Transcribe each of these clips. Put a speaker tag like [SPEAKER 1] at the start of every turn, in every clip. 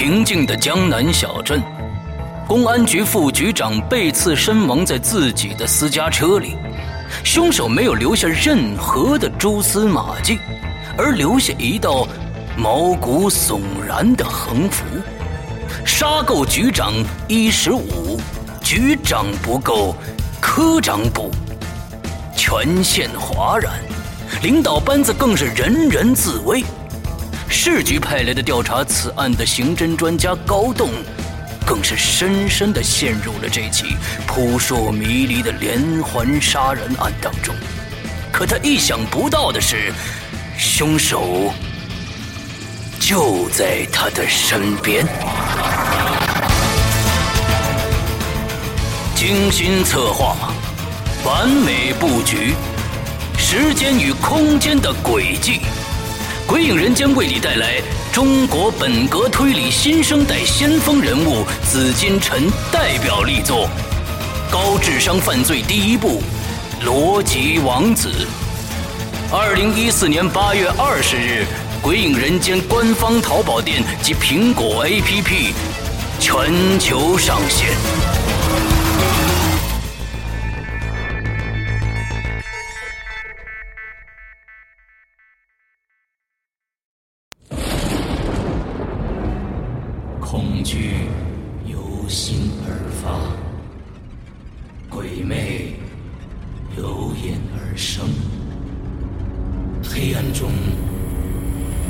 [SPEAKER 1] 平静的江南小镇，公安局副局长被刺身亡在自己的私家车里，凶手没有留下任何的蛛丝马迹，而留下一道毛骨悚然的横幅：“杀够局长一十五，局长不够，科长补。”全县哗然，领导班子更是人人自危。市局派来的调查此案的刑侦专家高栋，更是深深的陷入了这起扑朔迷离的连环杀人案当中。可他意想不到的是，凶手就在他的身边。精心策划，完美布局，时间与空间的轨迹。鬼影人间为你带来中国本格推理新生代先锋人物紫金陈代表力作《高智商犯罪第一部：逻辑王子》。二零一四年八月二十日，鬼影人间官方淘宝店及苹果 APP 全球上线。鬼魅由眼而生，黑暗中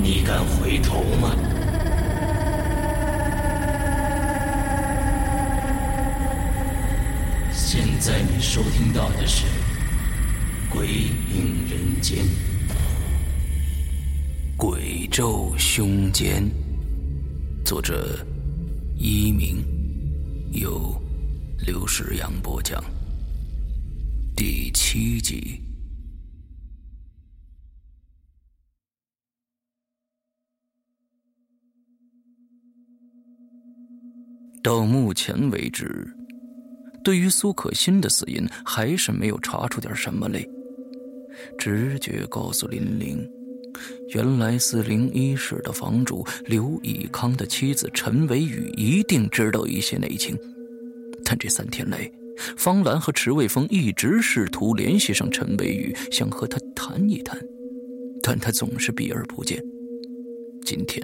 [SPEAKER 1] 你敢回头吗？现在你收听到的是鬼影人间。鬼咒凶间，作者一鸣，由刘世阳播讲。第七集。到目前为止，对于苏可欣的死因，还是没有查出点什么来。直觉告诉林玲。原来四零一室的房主刘以康的妻子陈伟宇一定知道一些内情，但这三天来，方兰和池卫峰一直试图联系上陈伟宇，想和他谈一谈，但他总是避而不见。今天，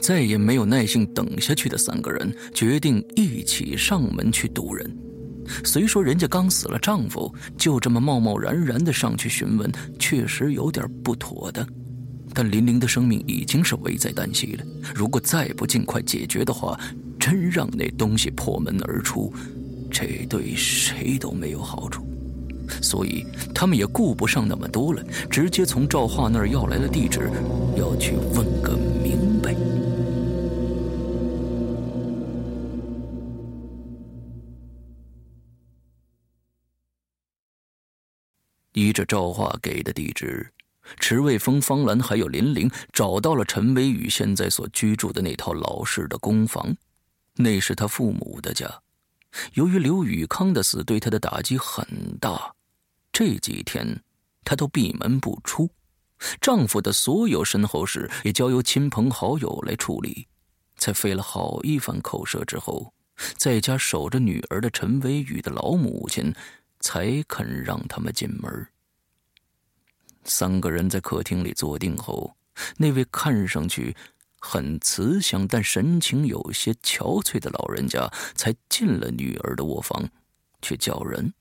[SPEAKER 1] 再也没有耐性等下去的三个人决定一起上门去堵人。虽说人家刚死了丈夫，就这么贸贸然然的上去询问，确实有点不妥的。但林玲的生命已经是危在旦夕了，如果再不尽快解决的话，真让那东西破门而出，这对谁都没有好处。所以他们也顾不上那么多了，直接从赵化那儿要来了地址，要去问个明白。依着赵化给的地址。池卫峰、方兰还有林玲找到了陈伟宇现在所居住的那套老式的公房，那是他父母的家。由于刘宇康的死对他的打击很大，这几天他都闭门不出，丈夫的所有身后事也交由亲朋好友来处理。在费了好一番口舌之后，在家守着女儿的陈维宇的老母亲才肯让他们进门。三个人在客厅里坐定后，那位看上去很慈祥但神情有些憔悴的老人家才进了女儿的卧房，去叫人。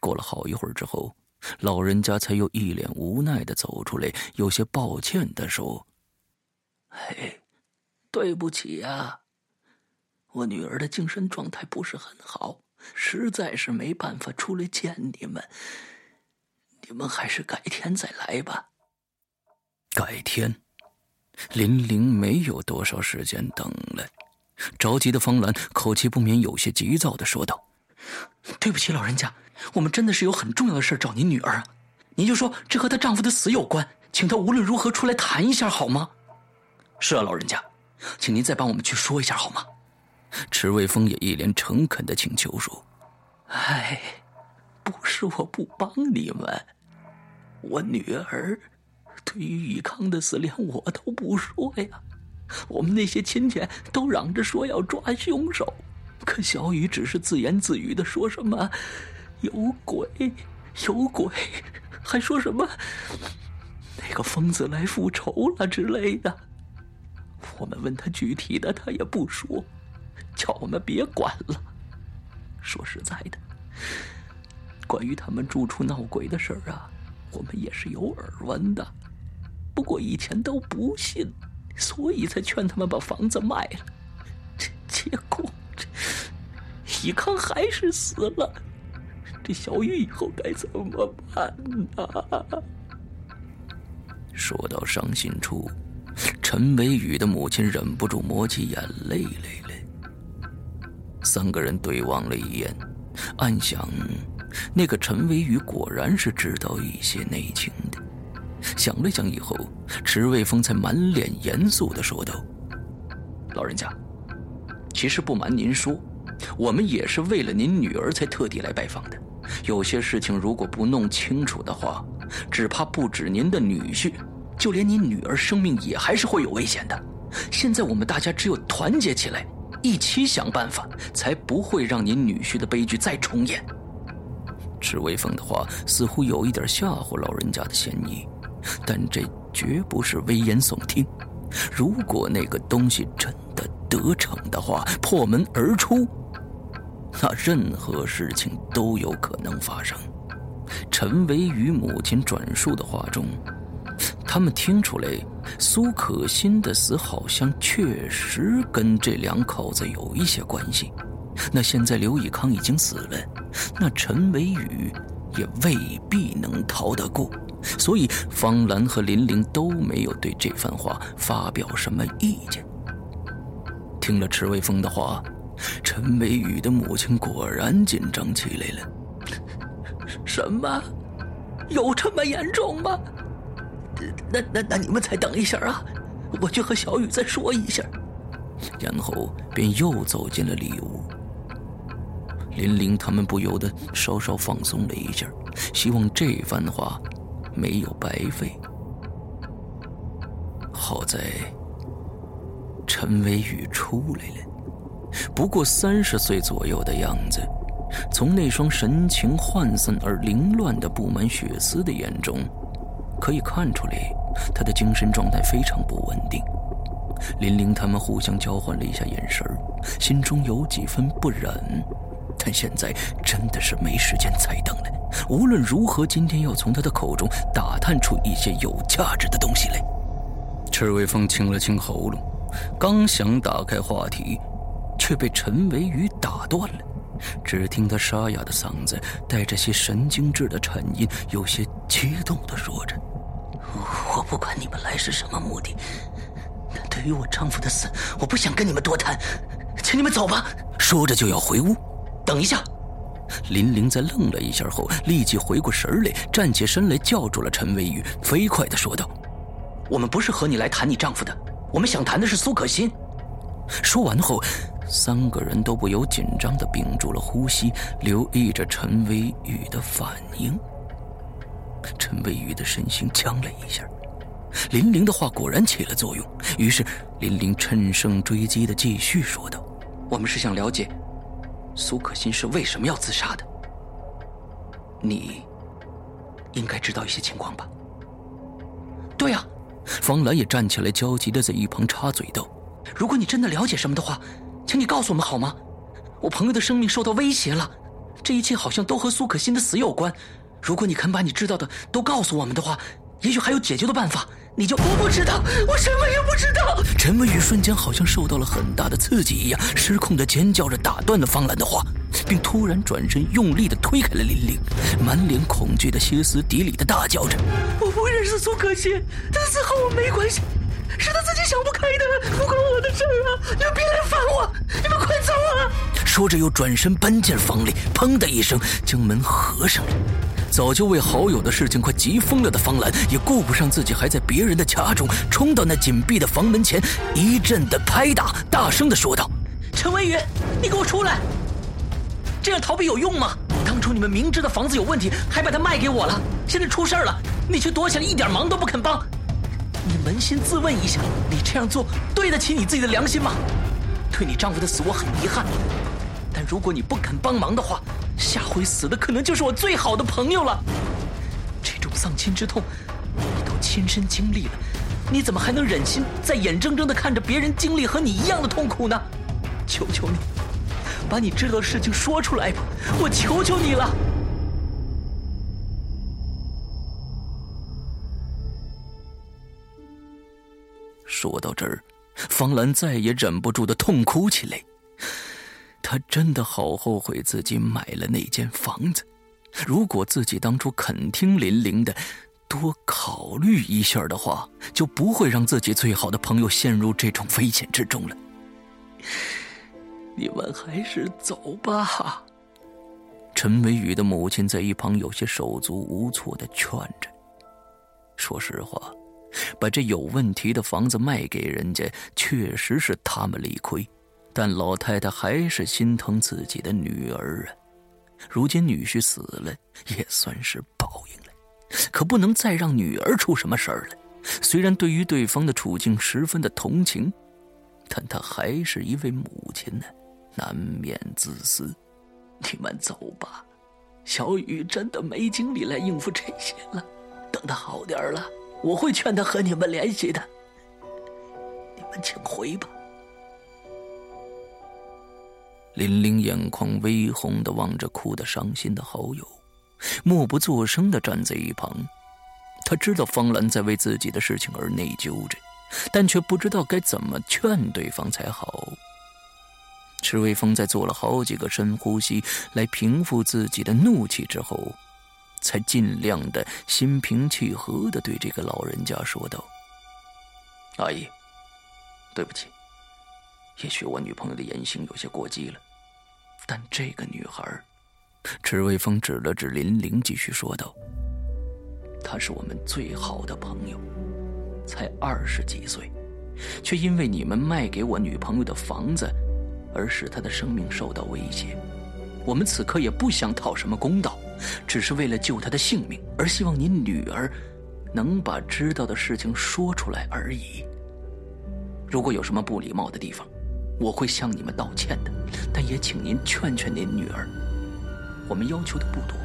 [SPEAKER 1] 过了好一会儿之后，老人家才又一脸无奈的走出来，有些抱歉的说：“
[SPEAKER 2] 哎，对不起呀，我女儿的精神状态不是很好，实在是没办法出来见你们。”你们还是改天再来吧。
[SPEAKER 1] 改天，林玲没有多少时间等了。着急的方兰口气不免有些急躁的说道：“
[SPEAKER 3] 对不起，老人家，我们真的是有很重要的事找您女儿啊。您就说这和她丈夫的死有关，请她无论如何出来谈一下好吗？”“是啊，老人家，请您再帮我们去说一下好吗？”
[SPEAKER 1] 池卫峰也一脸诚恳的请求说：“
[SPEAKER 2] 哎，不是我不帮你们。”我女儿对于宇康的死，连我都不说呀。我们那些亲戚都嚷着说要抓凶手，可小雨只是自言自语的说什么“有鬼，有鬼”，还说什么那个疯子来复仇了之类的。我们问他具体的，他也不说，叫我们别管了。说实在的，关于他们住处闹鬼的事儿啊，我们也是有耳闻的，不过以前都不信。所以才劝他们把房子卖了，这结果这一康还是死了。这小玉以后该怎么办呢？
[SPEAKER 1] 说到伤心处，陈维宇的母亲忍不住抹起眼泪来了。三个人对望了一眼，暗想：那个陈维宇果然是知道一些内情。想了想以后，池卫峰才满脸严肃的说道：“
[SPEAKER 3] 老人家，其实不瞒您说，我们也是为了您女儿才特地来拜访的。有些事情如果不弄清楚的话，只怕不止您的女婿，就连您女儿生命也还是会有危险的。现在我们大家只有团结起来，一起想办法，才不会让您女婿的悲剧再重演。”
[SPEAKER 1] 池卫峰的话似乎有一点吓唬老人家的嫌疑。但这绝不是危言耸听。如果那个东西真的得逞的话，破门而出，那任何事情都有可能发生。陈维宇母亲转述的话中，他们听出来苏可欣的死好像确实跟这两口子有一些关系。那现在刘以康已经死了，那陈维宇也未必能逃得过。所以，方兰和林玲都没有对这番话发表什么意见。听了池卫峰的话，陈维宇的母亲果然紧张起来了。
[SPEAKER 2] 什么？有这么严重吗？那那那，你们再等一下啊，我去和小雨再说一下。
[SPEAKER 1] 然后便又走进了里屋。林玲他们不由得稍稍放松了一下，希望这番话。没有白费。好在陈维宇出来了，不过三十岁左右的样子。从那双神情涣散而凌乱的、布满血丝的眼中，可以看出来他的精神状态非常不稳定。林玲他们互相交换了一下眼神心中有几分不忍，但现在真的是没时间再等了。无论如何，今天要从他的口中打探出一些有价值的东西来。赤卫峰清了清喉咙，刚想打开话题，却被陈维宇打断了。只听他沙哑的嗓子带着些神经质的颤音，有些激动的说着：“
[SPEAKER 2] 我不管你们来是什么目的，但对于我丈夫的死，我不想跟你们多谈，请你们走吧。”
[SPEAKER 1] 说着就要回屋。
[SPEAKER 3] 等一下。
[SPEAKER 1] 林玲在愣了一下后，立即回过神来，站起身来叫住了陈维宇，飞快的说道：“
[SPEAKER 3] 我们不是和你来谈你丈夫的，我们想谈的是苏可欣。”
[SPEAKER 1] 说完后，三个人都不由紧张的屏住了呼吸，留意着陈维宇的反应。陈维宇的身形僵了一下，林玲的话果然起了作用，于是林玲趁胜追击的继续说道：“
[SPEAKER 3] 我们是想了解。”苏可欣是为什么要自杀的？你应该知道一些情况吧？
[SPEAKER 2] 对呀，
[SPEAKER 1] 方兰也站起来，焦急的在一旁插嘴道：“
[SPEAKER 3] 如果你真的了解什么的话，请你告诉我们好吗？我朋友的生命受到威胁了，这一切好像都和苏可欣的死有关。如果你肯把你知道的都告诉我们的话，也许还有解救的办法。”你就
[SPEAKER 2] 我不知道，我什么也不知道。
[SPEAKER 1] 陈文宇瞬间好像受到了很大的刺激一样，失控的尖叫着，打断了方兰的话，并突然转身用力的推开了林玲，满脸恐惧的歇斯底里的大叫着：“
[SPEAKER 2] 我不认识苏可欣，他死和我没关系，是他自己想不开的，不关我的事啊！你们别来烦我，你们快走啊！”
[SPEAKER 1] 说着又转身搬进房里，砰的一声将门合上了。早就为好友的事情快急疯了的方兰，也顾不上自己还在别人的家中，冲到那紧闭的房门前，一阵的拍打，大声的说道：“
[SPEAKER 2] 陈文宇，你给我出来！这样逃避有用吗？当初你们明知道房子有问题，还把它卖给我了，现在出事了，你却躲起来，一点忙都不肯帮。
[SPEAKER 3] 你扪心自问一下，你这样做对得起你自己的良心吗？对你丈夫的死我很遗憾，但如果你不肯帮忙的话，下回死的可能就是我最好的朋友了。这种丧亲之痛，你都亲身经历了，你怎么还能忍心在眼睁睁的看着别人经历和你一样的痛苦呢？求求你，把你知道的事情说出来吧，我求求你了。
[SPEAKER 1] 说到这儿，方兰再也忍不住的痛哭起来。她真的好后悔自己买了那间房子。如果自己当初肯听林玲的，多考虑一下的话，就不会让自己最好的朋友陷入这种危险之中了。
[SPEAKER 2] 你们还是走吧。
[SPEAKER 1] 陈伟宇的母亲在一旁有些手足无措的劝着。说实话。把这有问题的房子卖给人家，确实是他们理亏，但老太太还是心疼自己的女儿啊。如今女婿死了，也算是报应了，可不能再让女儿出什么事儿了。虽然对于对方的处境十分的同情，但她还是一位母亲呢，难免自私。
[SPEAKER 2] 你们走吧，小雨真的没精力来应付这些了。等他好点儿了。我会劝他和你们联系的，你们请回吧。
[SPEAKER 1] 林玲眼眶微红的望着哭得伤心的好友，默不作声的站在一旁。他知道方兰在为自己的事情而内疚着，但却不知道该怎么劝对方才好。池卫峰在做了好几个深呼吸来平复自己的怒气之后。才尽量的心平气和的对这个老人家说道：“
[SPEAKER 2] 阿姨，对不起，也许我女朋友的言行有些过激了，但这个女孩……”
[SPEAKER 1] 池卫峰指了指林玲，继续说道：“
[SPEAKER 2] 她是我们最好的朋友，才二十几岁，却因为你们卖给我女朋友的房子，而使她的生命受到威胁。我们此刻也不想讨什么公道。”只是为了救他的性命，而希望您女儿能把知道的事情说出来而已。如果有什么不礼貌的地方，我会向你们道歉的。但也请您劝劝您女儿。我们要求的不多，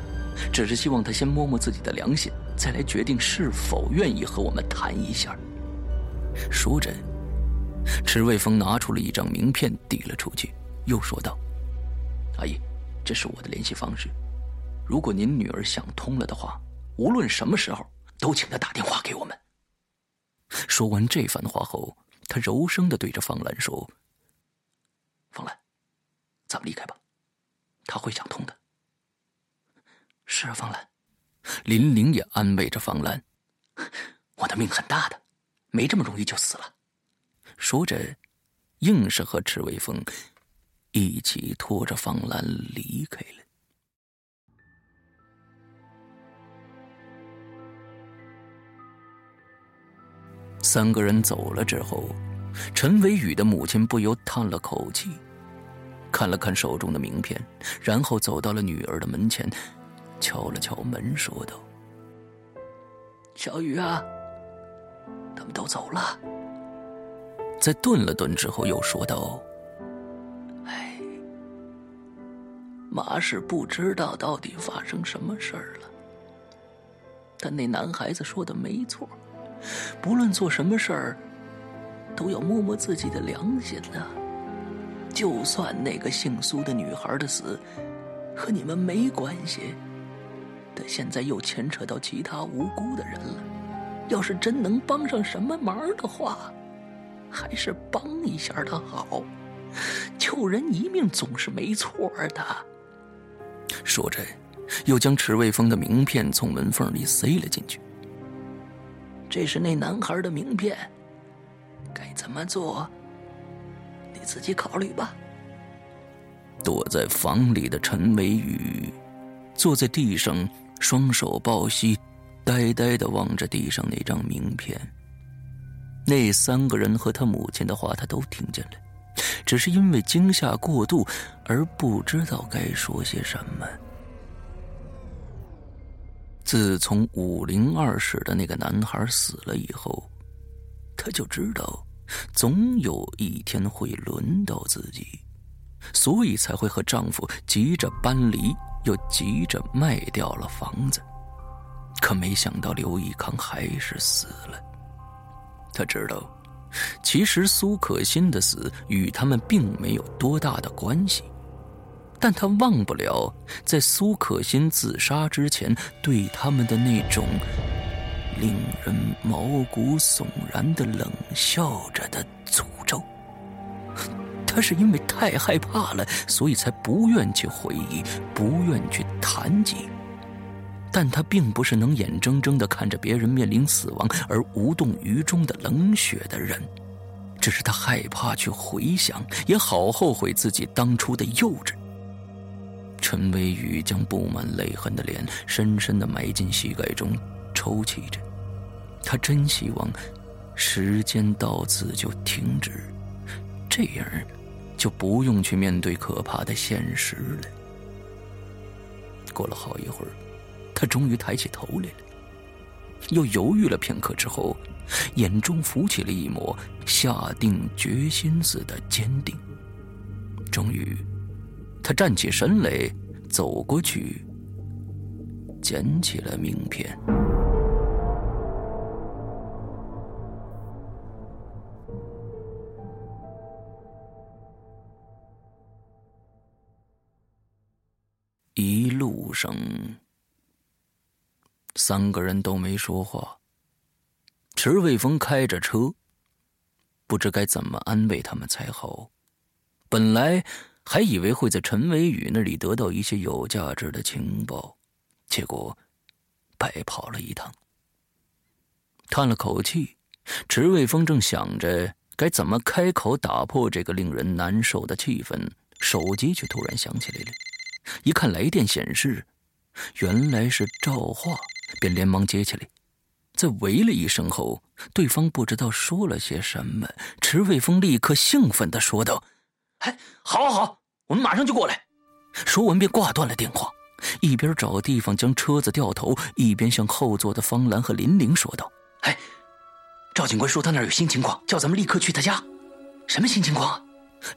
[SPEAKER 2] 只是希望她先摸摸自己的良心，再来决定是否愿意和我们谈一下。
[SPEAKER 1] 说着，池卫峰拿出了一张名片递了出去，又说道：“
[SPEAKER 2] 阿姨，这是我的联系方式。”如果您女儿想通了的话，无论什么时候都请她打电话给我们。
[SPEAKER 1] 说完这番话后，他柔声的对着方兰说：“
[SPEAKER 2] 方兰，咱们离开吧，他会想通的。”是啊，方兰。
[SPEAKER 1] 林玲也安慰着方兰：“
[SPEAKER 2] 我的命很大的，没这么容易就死了。”
[SPEAKER 1] 说着，硬是和池微风一起拖着方兰离开了。三个人走了之后，陈伟宇的母亲不由叹了口气，看了看手中的名片，然后走到了女儿的门前，敲了敲门，说道：“
[SPEAKER 2] 小雨啊，他们都走了。”
[SPEAKER 1] 在顿了顿之后，又说道：“
[SPEAKER 2] 哎，妈是不知道到底发生什么事儿了，但那男孩子说的没错。”不论做什么事儿，都要摸摸自己的良心呢。就算那个姓苏的女孩的死和你们没关系，但现在又牵扯到其他无辜的人了。要是真能帮上什么忙的话，还是帮一下的好。救人一命总是没错的。
[SPEAKER 1] 说着，又将池卫峰的名片从门缝里塞了进去。
[SPEAKER 2] 这是那男孩的名片，该怎么做？你自己考虑吧。
[SPEAKER 1] 躲在房里的陈美雨，坐在地上，双手抱膝，呆呆的望着地上那张名片。那三个人和他母亲的话，他都听见了，只是因为惊吓过度而不知道该说些什么。自从五零二室的那个男孩死了以后，他就知道，总有一天会轮到自己，所以才会和丈夫急着搬离，又急着卖掉了房子。可没想到刘义康还是死了。他知道，其实苏可欣的死与他们并没有多大的关系。但他忘不了在苏可欣自杀之前对他们的那种令人毛骨悚然的冷笑着的诅咒。他是因为太害怕了，所以才不愿去回忆，不愿去谈及。但他并不是能眼睁睁的看着别人面临死亡而无动于衷的冷血的人，只是他害怕去回想，也好后悔自己当初的幼稚。陈微雨将布满泪痕的脸深深的埋进膝盖中，抽泣着。他真希望时间到此就停止，这样就不用去面对可怕的现实了。过了好一会儿，他终于抬起头来了，又犹豫了片刻之后，眼中浮起了一抹下定决心似的坚定。终于。他站起身来，走过去，捡起了名片。一路上，三个人都没说话。池卫峰开着车，不知该怎么安慰他们才好。本来。还以为会在陈伟宇那里得到一些有价值的情报，结果白跑了一趟。叹了口气，池卫峰正想着该怎么开口打破这个令人难受的气氛，手机却突然响起来了。一看来电显示，原来是赵化，便连忙接起来。在喂了一声后，对方不知道说了些什么，池卫峰立刻兴奋的说道。
[SPEAKER 3] 哎，好，好，好，我们马上就过来。
[SPEAKER 1] 说完便挂断了电话，一边找地方将车子掉头，一边向后座的方兰和林玲说道：“
[SPEAKER 3] 哎，赵警官说他那儿有新情况，叫咱们立刻去他家。什么新情况啊？”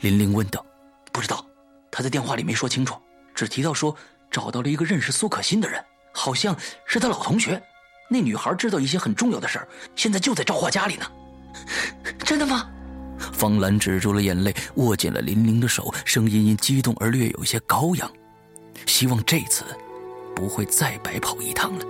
[SPEAKER 1] 林玲问道。
[SPEAKER 3] “不知道，他在电话里没说清楚，只提到说找到了一个认识苏可欣的人，好像是他老同学。那女孩知道一些很重要的事儿，现在就在赵华家里呢。真的吗？”
[SPEAKER 1] 方兰止住了眼泪，握紧了林玲的手，声音因激动而略有些高扬，希望这次不会再白跑一趟了。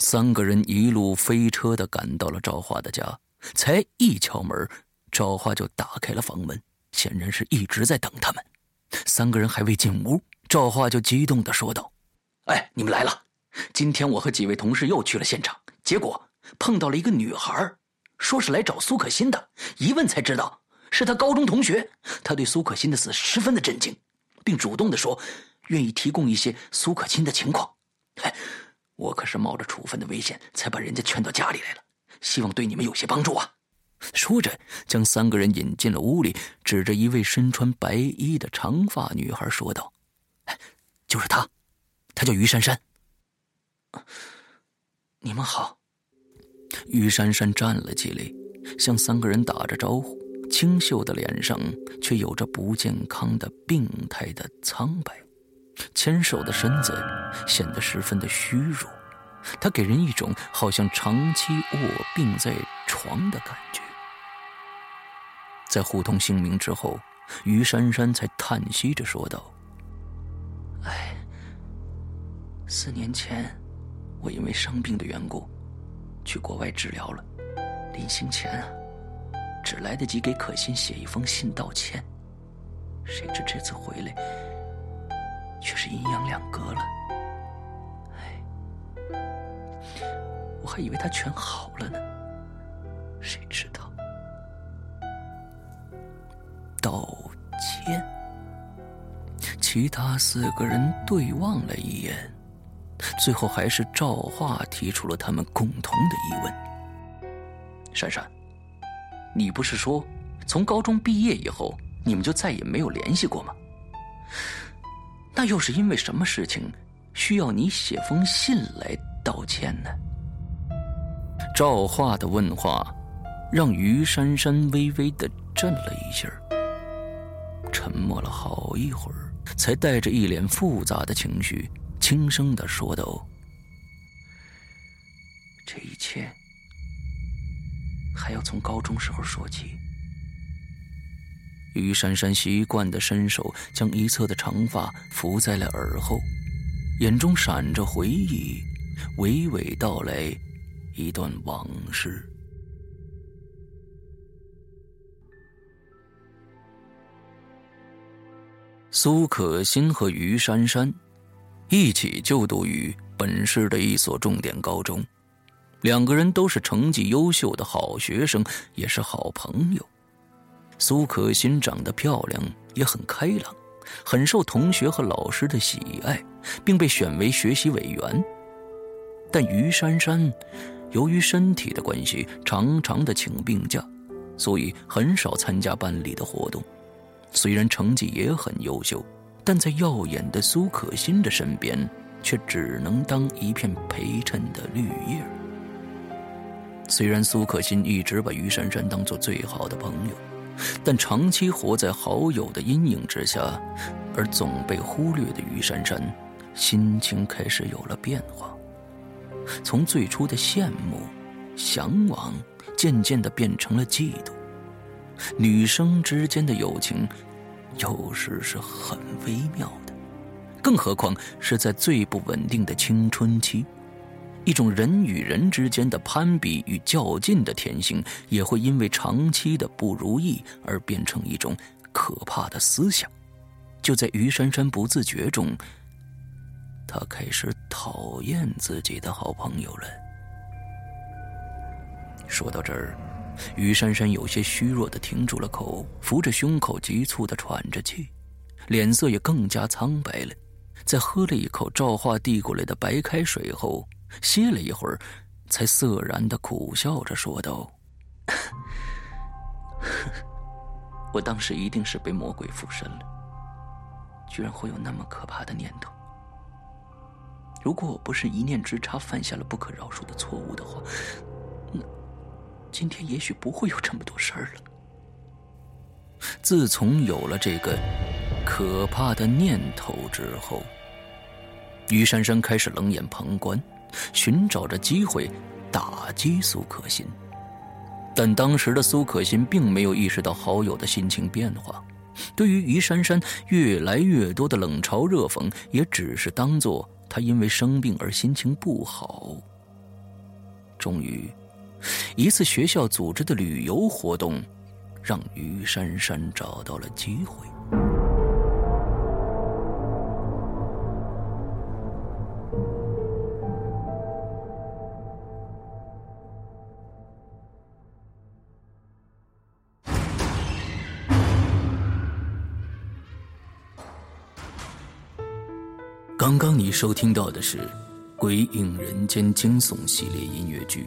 [SPEAKER 1] 三个人一路飞车的赶到了赵华的家，才一敲门，赵华就打开了房门，显然是一直在等他们。三个人还未进屋，赵华就激动的说道。
[SPEAKER 3] 哎，你们来了！今天我和几位同事又去了现场，结果碰到了一个女孩，说是来找苏可欣的。一问才知道是她高中同学。她对苏可欣的死十分的震惊，并主动的说愿意提供一些苏可欣的情况。哎，我可是冒着处分的危险才把人家劝到家里来了，希望对你们有些帮助啊！
[SPEAKER 1] 说着，将三个人引进了屋里，指着一位身穿白衣的长发女孩说道：“就是她。”他叫于珊珊。
[SPEAKER 3] 你们好。
[SPEAKER 1] 于珊珊站了起来，向三个人打着招呼，清秀的脸上却有着不健康的病态的苍白，纤瘦的身子显得十分的虚弱，她给人一种好像长期卧病在床的感觉。在互通姓名之后，于珊珊才叹息着说道：“
[SPEAKER 2] 哎。”四年前，我因为生病的缘故，去国外治疗了。临行前啊，只来得及给可心写一封信道歉。谁知这次回来，却是阴阳两隔了。哎，我还以为他全好了呢，谁知道？
[SPEAKER 1] 道歉。其他四个人对望了一眼。最后还是赵化提出了他们共同的疑问：“
[SPEAKER 3] 珊珊，你不是说从高中毕业以后你们就再也没有联系过吗？那又是因为什么事情需要你写封信来道歉呢？
[SPEAKER 1] 赵化的问话让于珊珊微微的震了一下，沉默了好一会儿，才带着一脸复杂的情绪，轻声的说道：“
[SPEAKER 3] 这一切还要从高中时候说起。”
[SPEAKER 1] 于珊珊习惯的伸手将一侧的长发拂在了耳后，眼中闪着回忆，娓娓道来一段往事。苏可欣和于珊珊一起就读于本市的一所重点高中，两个人都是成绩优秀的好学生，也是好朋友。苏可欣长得漂亮，也很开朗，很受同学和老师的喜爱，并被选为学习委员。但于珊珊由于身体的关系，常常的请病假，所以很少参加班里的活动。虽然成绩也很优秀，但在耀眼的苏可欣的身边，却只能当一片陪衬的绿叶。虽然苏可欣一直把于珊珊当做最好的朋友。但长期活在好友的阴影之下，而总被忽略的于珊珊，心情开始有了变化。从最初的羡慕、向往，渐渐的变成了嫉妒。女生之间的友情，有时是很微妙的，更何况是在最不稳定的青春期。一种人与人之间的攀比与较劲的天性，也会因为长期的不如意而变成一种可怕的思想。就在于珊珊不自觉中，她开始讨厌自己的好朋友了。说到这儿，于珊珊有些虚弱的停住了口，扶着胸口，急促的喘着气，脸色也更加苍白了。在喝了一口赵化递过来的白开水后。歇了一会儿，才涩然的苦笑着说道：“
[SPEAKER 3] 我当时一定是被魔鬼附身了，居然会有那么可怕的念头。如果我不是一念之差犯下了不可饶恕的错误的话，今天也许不会有这么多事儿了。
[SPEAKER 1] 自从有了这个可怕的念头之后，于珊珊开始冷眼旁观。”寻找着机会打击苏可欣，但当时的苏可欣并没有意识到好友的心情变化，对于于珊珊越来越多的冷嘲热讽，也只是当做他因为生病而心情不好。终于，一次学校组织的旅游活动，让于珊珊找到了机会。刚刚你收听到的是《鬼影人间》惊悚系列音乐剧，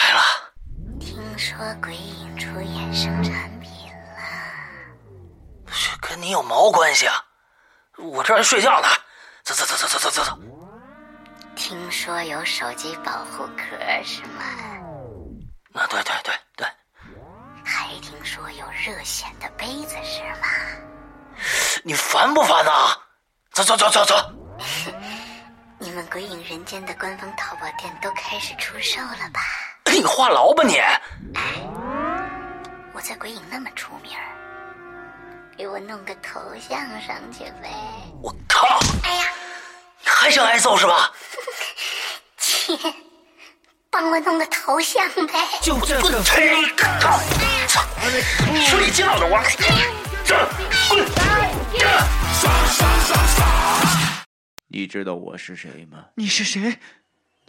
[SPEAKER 2] 来了？
[SPEAKER 4] 听说鬼影出衍生产品了。
[SPEAKER 1] 跟你有毛关系啊？我这还睡觉呢。走走走走走走走走。
[SPEAKER 4] 听说有手机保护壳是吗？
[SPEAKER 1] 啊，对对对对。
[SPEAKER 4] 还听说有热显的杯子是吗？
[SPEAKER 1] 你烦不烦呐？走走走走走。
[SPEAKER 4] 你们鬼影人间的官方淘宝店都开始出售了吧？
[SPEAKER 1] 你话痨吧你！
[SPEAKER 4] 我在鬼影那么出名给我弄个头像上去呗！
[SPEAKER 1] 我靠！
[SPEAKER 4] 哎呀，
[SPEAKER 1] 你还想挨揍是吧？
[SPEAKER 4] 切，帮我弄个头像呗！
[SPEAKER 1] 就这个！嘿，操！睡觉呢我！这滚！
[SPEAKER 5] 你知道我是谁吗？
[SPEAKER 6] 你是谁？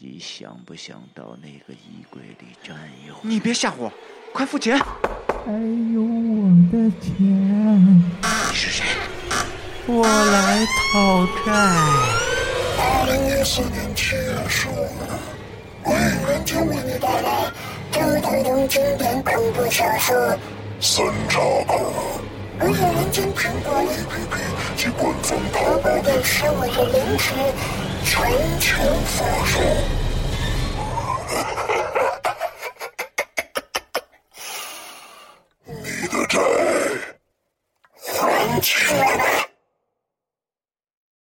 [SPEAKER 5] 你想不想到那个衣柜里占有？
[SPEAKER 6] 你别吓我，快付钱！
[SPEAKER 7] 还有我的钱。
[SPEAKER 6] 你是谁？
[SPEAKER 7] 我来讨债。
[SPEAKER 8] 二零一四年七月十五日，鬼影人间为你带来周德东经典恐怖小说《三岔口》。我影人间苹果 APP 及官方淘宝店十五日零时全球发售